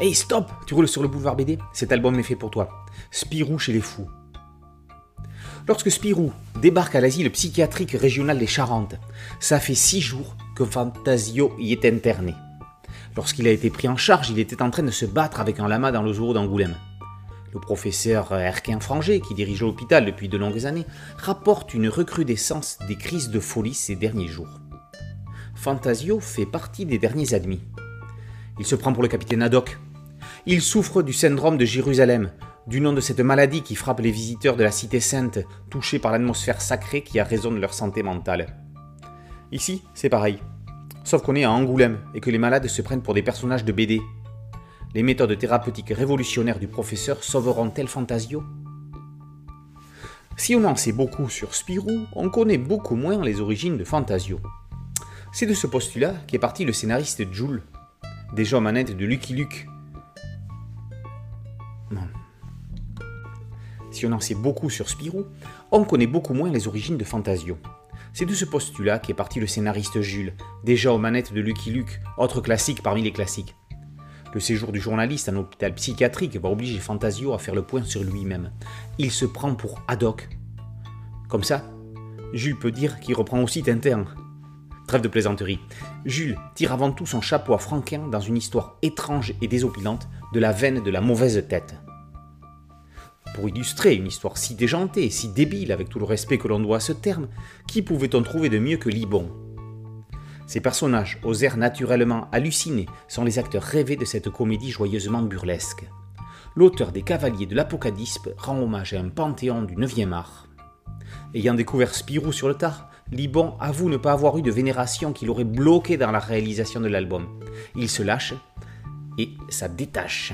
Hey stop Tu roules sur le boulevard BD Cet album est fait pour toi. Spirou chez les fous. Lorsque Spirou débarque à l'asile psychiatrique régional des Charentes, ça fait six jours que Fantasio y est interné. Lorsqu'il a été pris en charge, il était en train de se battre avec un lama dans le zoo d'Angoulême. Le professeur Erquin Franger, qui dirige l'hôpital depuis de longues années, rapporte une recrudescence des crises de folie ces derniers jours. Fantasio fait partie des derniers admis. Il se prend pour le capitaine Haddock. Il souffre du syndrome de Jérusalem, du nom de cette maladie qui frappe les visiteurs de la cité sainte, touchés par l'atmosphère sacrée qui a raison de leur santé mentale. Ici, c'est pareil. Sauf qu'on est à Angoulême et que les malades se prennent pour des personnages de BD. Les méthodes thérapeutiques révolutionnaires du professeur sauveront-elles Fantasio? Si on en sait beaucoup sur Spirou, on connaît beaucoup moins les origines de Fantasio. C'est de ce postulat qu'est parti le scénariste Jules, déjà aux manettes de Lucky Luke. Si on en sait beaucoup sur Spirou, on connaît beaucoup moins les origines de Fantasio. C'est de ce postulat qu'est parti le scénariste Jules, déjà aux manettes de Lucky Luke, autre classique parmi les classiques. Le séjour du journaliste en hôpital psychiatrique va obliger Fantasio à faire le point sur lui-même. Il se prend pour Haddock. Comme ça, Jules peut dire qu'il reprend aussi Tintin. Trêve de plaisanterie. Jules tire avant tout son chapeau à Franquin dans une histoire étrange et désopilante de la veine de la mauvaise tête. Pour illustrer une histoire si déjantée, si débile, avec tout le respect que l'on doit à ce terme, qui pouvait-on trouver de mieux que Libon? Ces personnages, aux airs naturellement hallucinés, sont les acteurs rêvés de cette comédie joyeusement burlesque. L'auteur des Cavaliers de l'Apocalypse rend hommage à un panthéon du 9e art. Ayant découvert Spirou sur le tard, Libon avoue ne pas avoir eu de vénération qui l'aurait bloqué dans la réalisation de l'album. Il se lâche et ça détache.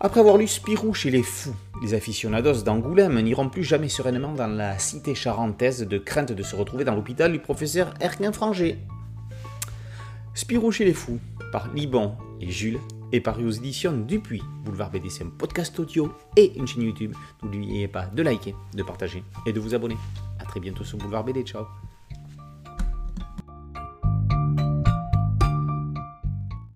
Après avoir lu Spirou chez les fous, les aficionados d'Angoulême n'iront plus jamais sereinement dans la cité charentaise de crainte de se retrouver dans l'hôpital du professeur Erquin Franger. Spirou chez les fous, par Liban et Jules, est paru aux éditions Dupuis. Boulevard BD, c'est un podcast audio et une chaîne YouTube. N'oubliez pas de liker, de partager et de vous abonner. Très bientôt sur Boulevard BD. Ciao